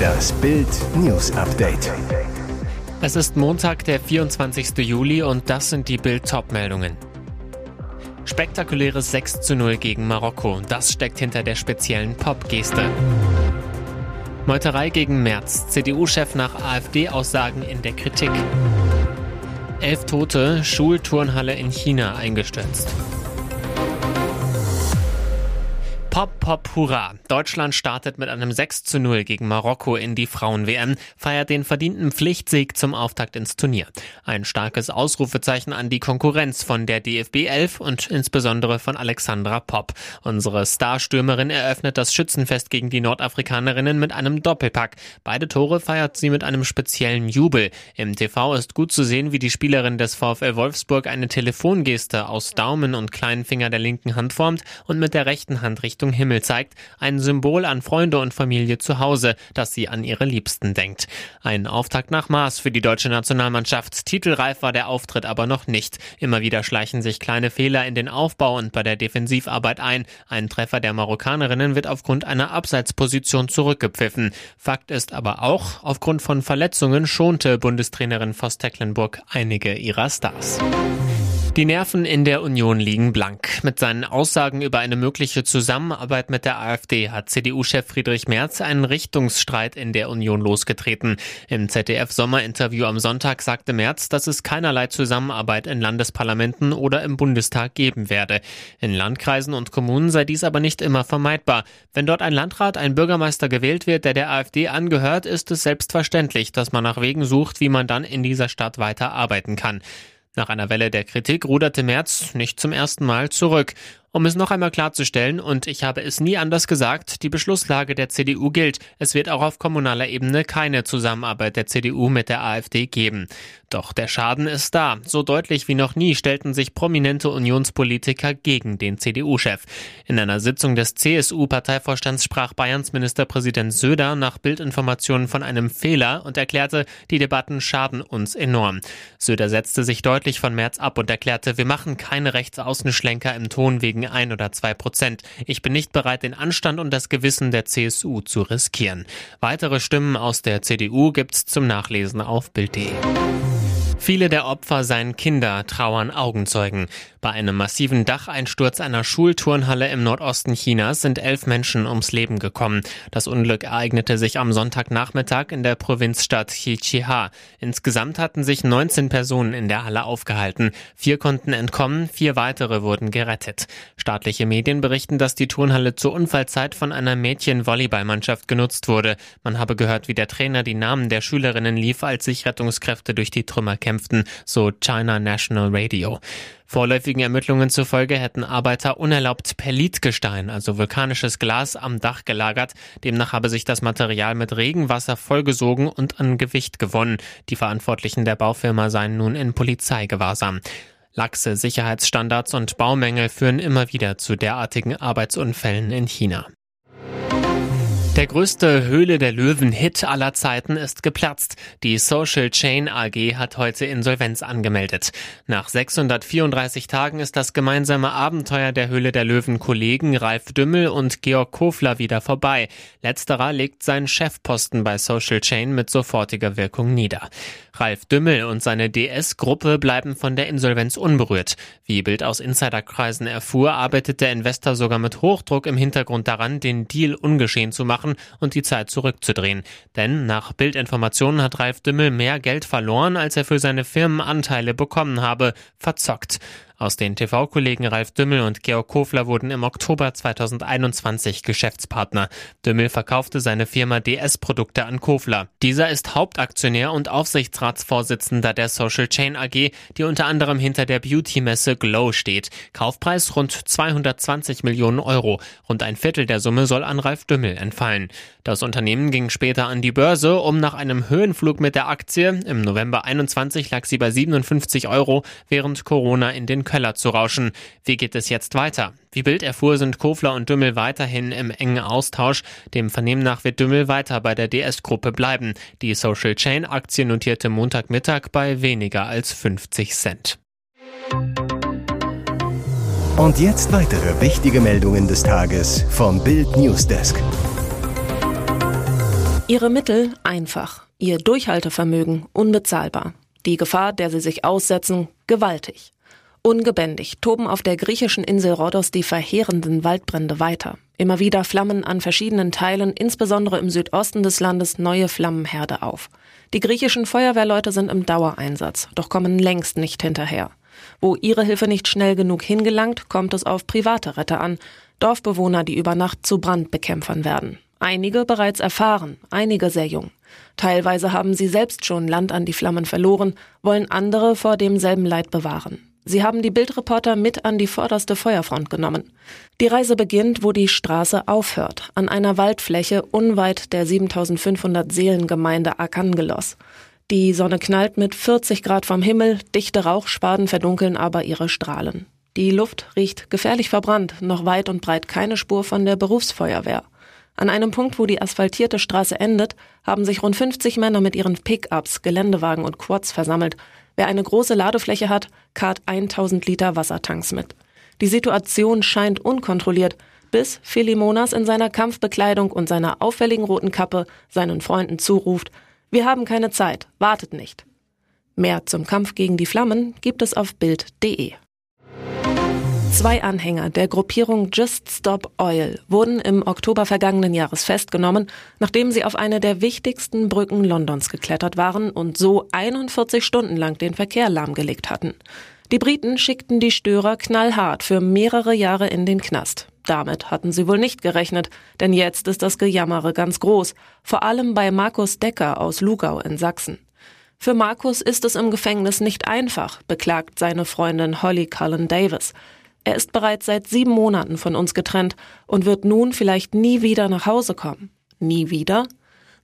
Das Bild News Update. Es ist Montag, der 24. Juli und das sind die Bild meldungen Spektakuläres 6 zu 0 gegen Marokko. Das steckt hinter der speziellen Pop-Geste. Meuterei gegen Merz. CDU-Chef nach AfD-Aussagen in der Kritik. Elf Tote, Schulturnhalle in China eingestürzt. Pop, Pop, Hurra. Deutschland startet mit einem 6 zu 0 gegen Marokko in die Frauen-WM, feiert den verdienten Pflichtsieg zum Auftakt ins Turnier. Ein starkes Ausrufezeichen an die Konkurrenz von der DFB 11 und insbesondere von Alexandra Popp. Unsere Starstürmerin eröffnet das Schützenfest gegen die Nordafrikanerinnen mit einem Doppelpack. Beide Tore feiert sie mit einem speziellen Jubel. Im TV ist gut zu sehen, wie die Spielerin des VfL Wolfsburg eine Telefongeste aus Daumen und kleinen Finger der linken Hand formt und mit der rechten Hand Richtung Richtung Himmel zeigt, ein Symbol an Freunde und Familie zu Hause, dass sie an ihre Liebsten denkt. Ein Auftakt nach Maß für die deutsche Nationalmannschaft. Titelreif war der Auftritt aber noch nicht. Immer wieder schleichen sich kleine Fehler in den Aufbau und bei der Defensivarbeit ein. Ein Treffer der Marokkanerinnen wird aufgrund einer Abseitsposition zurückgepfiffen. Fakt ist aber auch, aufgrund von Verletzungen schonte Bundestrainerin Voss Tecklenburg einige ihrer Stars. Die Nerven in der Union liegen blank. Mit seinen Aussagen über eine mögliche Zusammenarbeit mit der AfD hat CDU-Chef Friedrich Merz einen Richtungsstreit in der Union losgetreten. Im ZDF-Sommerinterview am Sonntag sagte Merz, dass es keinerlei Zusammenarbeit in Landesparlamenten oder im Bundestag geben werde. In Landkreisen und Kommunen sei dies aber nicht immer vermeidbar. Wenn dort ein Landrat, ein Bürgermeister gewählt wird, der der AfD angehört, ist es selbstverständlich, dass man nach Wegen sucht, wie man dann in dieser Stadt weiter arbeiten kann. Nach einer Welle der Kritik ruderte Merz nicht zum ersten Mal zurück. Um es noch einmal klarzustellen, und ich habe es nie anders gesagt, die Beschlusslage der CDU gilt. Es wird auch auf kommunaler Ebene keine Zusammenarbeit der CDU mit der AfD geben. Doch der Schaden ist da. So deutlich wie noch nie stellten sich prominente Unionspolitiker gegen den CDU-Chef. In einer Sitzung des CSU-Parteivorstands sprach Bayerns Ministerpräsident Söder nach Bildinformationen von einem Fehler und erklärte, die Debatten schaden uns enorm. Söder setzte sich deutlich von März ab und erklärte, wir machen keine Rechtsaußenschlenker im Ton wegen ein oder zwei Prozent. Ich bin nicht bereit, den Anstand und das Gewissen der CSU zu riskieren. Weitere Stimmen aus der CDU gibt's zum Nachlesen auf Bild.de. Viele der Opfer seien Kinder, trauern Augenzeugen. Bei einem massiven Dacheinsturz einer Schulturnhalle im Nordosten Chinas sind elf Menschen ums Leben gekommen. Das Unglück ereignete sich am Sonntagnachmittag in der Provinzstadt Xichiha. Insgesamt hatten sich 19 Personen in der Halle aufgehalten. Vier konnten entkommen, vier weitere wurden gerettet. Staatliche Medien berichten, dass die Turnhalle zur Unfallzeit von einer Mädchen-Volleyballmannschaft genutzt wurde. Man habe gehört, wie der Trainer die Namen der Schülerinnen lief, als sich Rettungskräfte durch die Trümmer kämpften kämpften, so China National Radio. Vorläufigen Ermittlungen zufolge hätten Arbeiter unerlaubt Perlitgestein, also vulkanisches Glas, am Dach gelagert. Demnach habe sich das Material mit Regenwasser vollgesogen und an Gewicht gewonnen. Die Verantwortlichen der Baufirma seien nun in Polizeigewahrsam. Laxe Sicherheitsstandards und Baumängel führen immer wieder zu derartigen Arbeitsunfällen in China. Der größte Höhle der Löwen-Hit aller Zeiten ist geplatzt. Die Social Chain AG hat heute Insolvenz angemeldet. Nach 634 Tagen ist das gemeinsame Abenteuer der Höhle der Löwen-Kollegen Ralf Dümmel und Georg Kofler wieder vorbei. Letzterer legt seinen Chefposten bei Social Chain mit sofortiger Wirkung nieder. Ralf Dümmel und seine DS-Gruppe bleiben von der Insolvenz unberührt. Wie Bild aus Insiderkreisen erfuhr, arbeitet der Investor sogar mit Hochdruck im Hintergrund daran, den Deal ungeschehen zu machen machen und die Zeit zurückzudrehen. Denn nach Bildinformationen hat Ralf Dümmel mehr Geld verloren, als er für seine Firmenanteile bekommen habe. Verzockt. Aus den TV-Kollegen Ralf Dümmel und Georg Kofler wurden im Oktober 2021 Geschäftspartner. Dümmel verkaufte seine Firma DS-Produkte an Kofler. Dieser ist Hauptaktionär und Aufsichtsratsvorsitzender der Social Chain AG, die unter anderem hinter der Beauty-Messe Glow steht. Kaufpreis rund 220 Millionen Euro. Rund ein Viertel der Summe soll an Ralf Dümmel entfallen. Das Unternehmen ging später an die Börse, um nach einem Höhenflug mit der Aktie, im November 21 lag sie bei 57 Euro, während Corona in den Keller zu rauschen. Wie geht es jetzt weiter? Wie Bild erfuhr, sind Kofler und Dümmel weiterhin im engen Austausch. Dem Vernehmen nach wird Dümmel weiter bei der DS-Gruppe bleiben. Die Social Chain Aktie notierte Montagmittag bei weniger als 50 Cent. Und jetzt weitere wichtige Meldungen des Tages vom Bild Newsdesk. Ihre Mittel einfach, ihr Durchhaltevermögen unbezahlbar, die Gefahr, der sie sich aussetzen, gewaltig. Ungebändigt toben auf der griechischen Insel Rhodos die verheerenden Waldbrände weiter. Immer wieder flammen an verschiedenen Teilen, insbesondere im Südosten des Landes, neue Flammenherde auf. Die griechischen Feuerwehrleute sind im Dauereinsatz, doch kommen längst nicht hinterher. Wo ihre Hilfe nicht schnell genug hingelangt, kommt es auf private Retter an, Dorfbewohner, die über Nacht zu Brandbekämpfern werden. Einige bereits erfahren, einige sehr jung. Teilweise haben sie selbst schon Land an die Flammen verloren, wollen andere vor demselben Leid bewahren. Sie haben die Bildreporter mit an die vorderste Feuerfront genommen. Die Reise beginnt, wo die Straße aufhört, an einer Waldfläche unweit der 7500 Seelengemeinde Arkangelos. Die Sonne knallt mit 40 Grad vom Himmel, dichte Rauchspaden verdunkeln aber ihre Strahlen. Die Luft riecht gefährlich verbrannt, noch weit und breit keine Spur von der Berufsfeuerwehr. An einem Punkt, wo die asphaltierte Straße endet, haben sich rund 50 Männer mit ihren Pickups, Geländewagen und Quads versammelt. Wer eine große Ladefläche hat, karrt 1000 Liter Wassertanks mit. Die Situation scheint unkontrolliert, bis Philimonas in seiner Kampfbekleidung und seiner auffälligen roten Kappe seinen Freunden zuruft, wir haben keine Zeit, wartet nicht. Mehr zum Kampf gegen die Flammen gibt es auf Bild.de. Zwei Anhänger der Gruppierung Just Stop Oil wurden im Oktober vergangenen Jahres festgenommen, nachdem sie auf eine der wichtigsten Brücken Londons geklettert waren und so 41 Stunden lang den Verkehr lahmgelegt hatten. Die Briten schickten die Störer knallhart für mehrere Jahre in den Knast. Damit hatten sie wohl nicht gerechnet, denn jetzt ist das Gejammere ganz groß, vor allem bei Markus Decker aus Lugau in Sachsen. Für Markus ist es im Gefängnis nicht einfach, beklagt seine Freundin Holly Cullen Davis. Er ist bereits seit sieben Monaten von uns getrennt und wird nun vielleicht nie wieder nach Hause kommen. Nie wieder?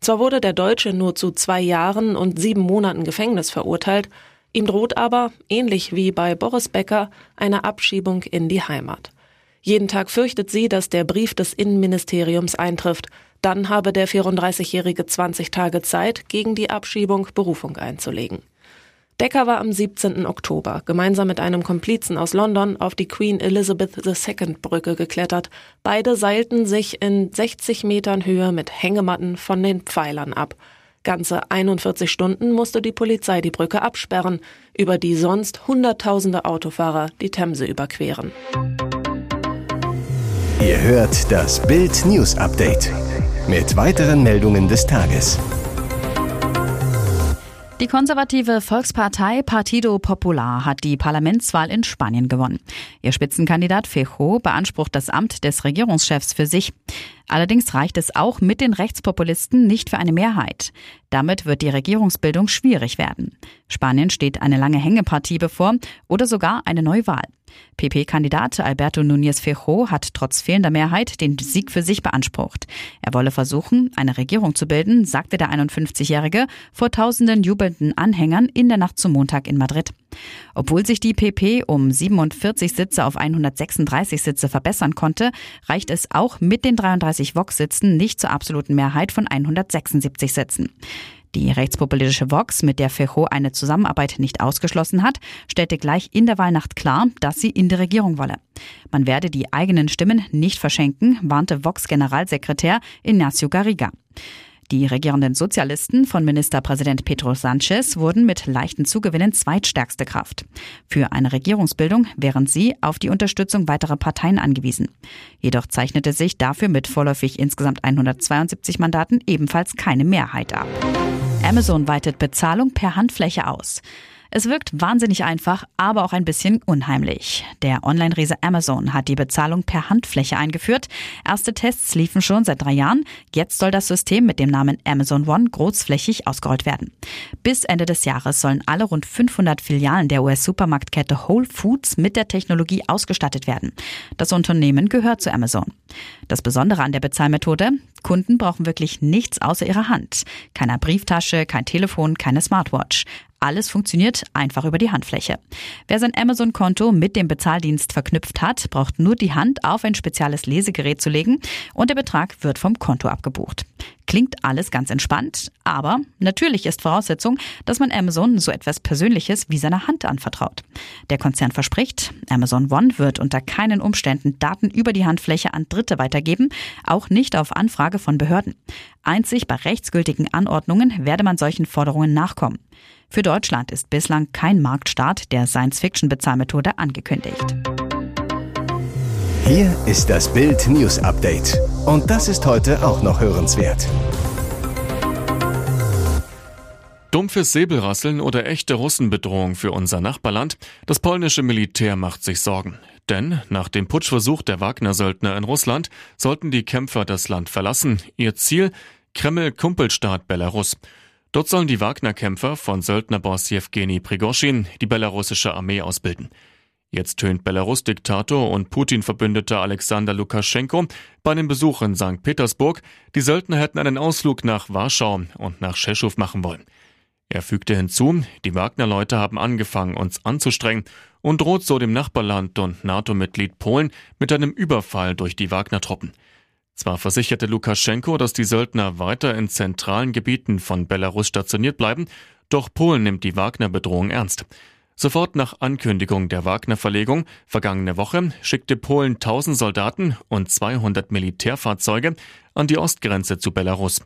Zwar wurde der Deutsche nur zu zwei Jahren und sieben Monaten Gefängnis verurteilt, ihm droht aber, ähnlich wie bei Boris Becker, eine Abschiebung in die Heimat. Jeden Tag fürchtet sie, dass der Brief des Innenministeriums eintrifft. Dann habe der 34-Jährige 20 Tage Zeit, gegen die Abschiebung Berufung einzulegen. Decker war am 17. Oktober gemeinsam mit einem Komplizen aus London auf die Queen Elizabeth II Brücke geklettert. Beide seilten sich in 60 Metern Höhe mit Hängematten von den Pfeilern ab. Ganze 41 Stunden musste die Polizei die Brücke absperren, über die sonst Hunderttausende Autofahrer die Themse überqueren. Ihr hört das Bild News Update mit weiteren Meldungen des Tages. Die konservative Volkspartei Partido Popular hat die Parlamentswahl in Spanien gewonnen. Ihr Spitzenkandidat Fejo beansprucht das Amt des Regierungschefs für sich. Allerdings reicht es auch mit den Rechtspopulisten nicht für eine Mehrheit. Damit wird die Regierungsbildung schwierig werden. Spanien steht eine lange Hängepartie bevor oder sogar eine Neuwahl. PP-Kandidat Alberto Núñez Fejo hat trotz fehlender Mehrheit den Sieg für sich beansprucht. Er wolle versuchen, eine Regierung zu bilden, sagte der 51-Jährige vor tausenden jubelnden Anhängern in der Nacht zum Montag in Madrid. Obwohl sich die PP um 47 Sitze auf 136 Sitze verbessern konnte, reicht es auch mit den 33 Vox-Sitzen nicht zur absoluten Mehrheit von 176 Sitzen. Die rechtspopulistische Vox, mit der Fejo eine Zusammenarbeit nicht ausgeschlossen hat, stellte gleich in der Wahlnacht klar, dass sie in die Regierung wolle. Man werde die eigenen Stimmen nicht verschenken, warnte Vox-Generalsekretär Ignacio Garriga. Die regierenden Sozialisten von Ministerpräsident Pedro Sanchez wurden mit leichten Zugewinnen zweitstärkste Kraft. Für eine Regierungsbildung wären sie auf die Unterstützung weiterer Parteien angewiesen. Jedoch zeichnete sich dafür mit vorläufig insgesamt 172 Mandaten ebenfalls keine Mehrheit ab. Amazon weitet Bezahlung per Handfläche aus. Es wirkt wahnsinnig einfach, aber auch ein bisschen unheimlich. Der Online-Riese Amazon hat die Bezahlung per Handfläche eingeführt. Erste Tests liefen schon seit drei Jahren. Jetzt soll das System mit dem Namen Amazon One großflächig ausgerollt werden. Bis Ende des Jahres sollen alle rund 500 Filialen der US-Supermarktkette Whole Foods mit der Technologie ausgestattet werden. Das Unternehmen gehört zu Amazon. Das Besondere an der Bezahlmethode, Kunden brauchen wirklich nichts außer ihrer Hand. Keine Brieftasche, kein Telefon, keine Smartwatch. Alles funktioniert einfach über die Handfläche. Wer sein Amazon-Konto mit dem Bezahldienst verknüpft hat, braucht nur die Hand auf ein spezielles Lesegerät zu legen und der Betrag wird vom Konto abgebucht. Klingt alles ganz entspannt, aber natürlich ist Voraussetzung, dass man Amazon so etwas Persönliches wie seine Hand anvertraut. Der Konzern verspricht, Amazon One wird unter keinen Umständen Daten über die Handfläche an Dritte weitergeben, auch nicht auf Anfrage von Behörden. Einzig bei rechtsgültigen Anordnungen werde man solchen Forderungen nachkommen. Für Deutschland ist bislang kein Marktstart der Science-Fiction-Bezahlmethode angekündigt. Hier ist das Bild News Update. Und das ist heute auch noch hörenswert. Dumpfes Säbelrasseln oder echte Russenbedrohung für unser Nachbarland? Das polnische Militär macht sich Sorgen. Denn nach dem Putschversuch der Wagner-Söldner in Russland sollten die Kämpfer das Land verlassen. Ihr Ziel? Kreml-Kumpelstaat Belarus. Dort sollen die Wagner-Kämpfer von Söldnerboss Jewgeni Prigoschin die belarussische Armee ausbilden. Jetzt tönt Belarus-Diktator und Putin-Verbündeter Alexander Lukaschenko bei einem Besuch in St. Petersburg, die Söldner hätten einen Ausflug nach Warschau und nach Tschechow machen wollen. Er fügte hinzu, die Wagner-Leute haben angefangen, uns anzustrengen und droht so dem Nachbarland und NATO-Mitglied Polen mit einem Überfall durch die Wagner-Truppen. Zwar versicherte Lukaschenko, dass die Söldner weiter in zentralen Gebieten von Belarus stationiert bleiben, doch Polen nimmt die Wagner-Bedrohung ernst. Sofort nach Ankündigung der Wagner-Verlegung vergangene Woche schickte Polen 1000 Soldaten und 200 Militärfahrzeuge an die Ostgrenze zu Belarus.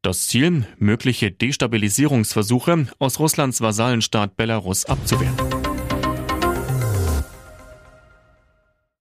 Das Ziel, mögliche Destabilisierungsversuche aus Russlands Vasallenstaat Belarus abzuwehren.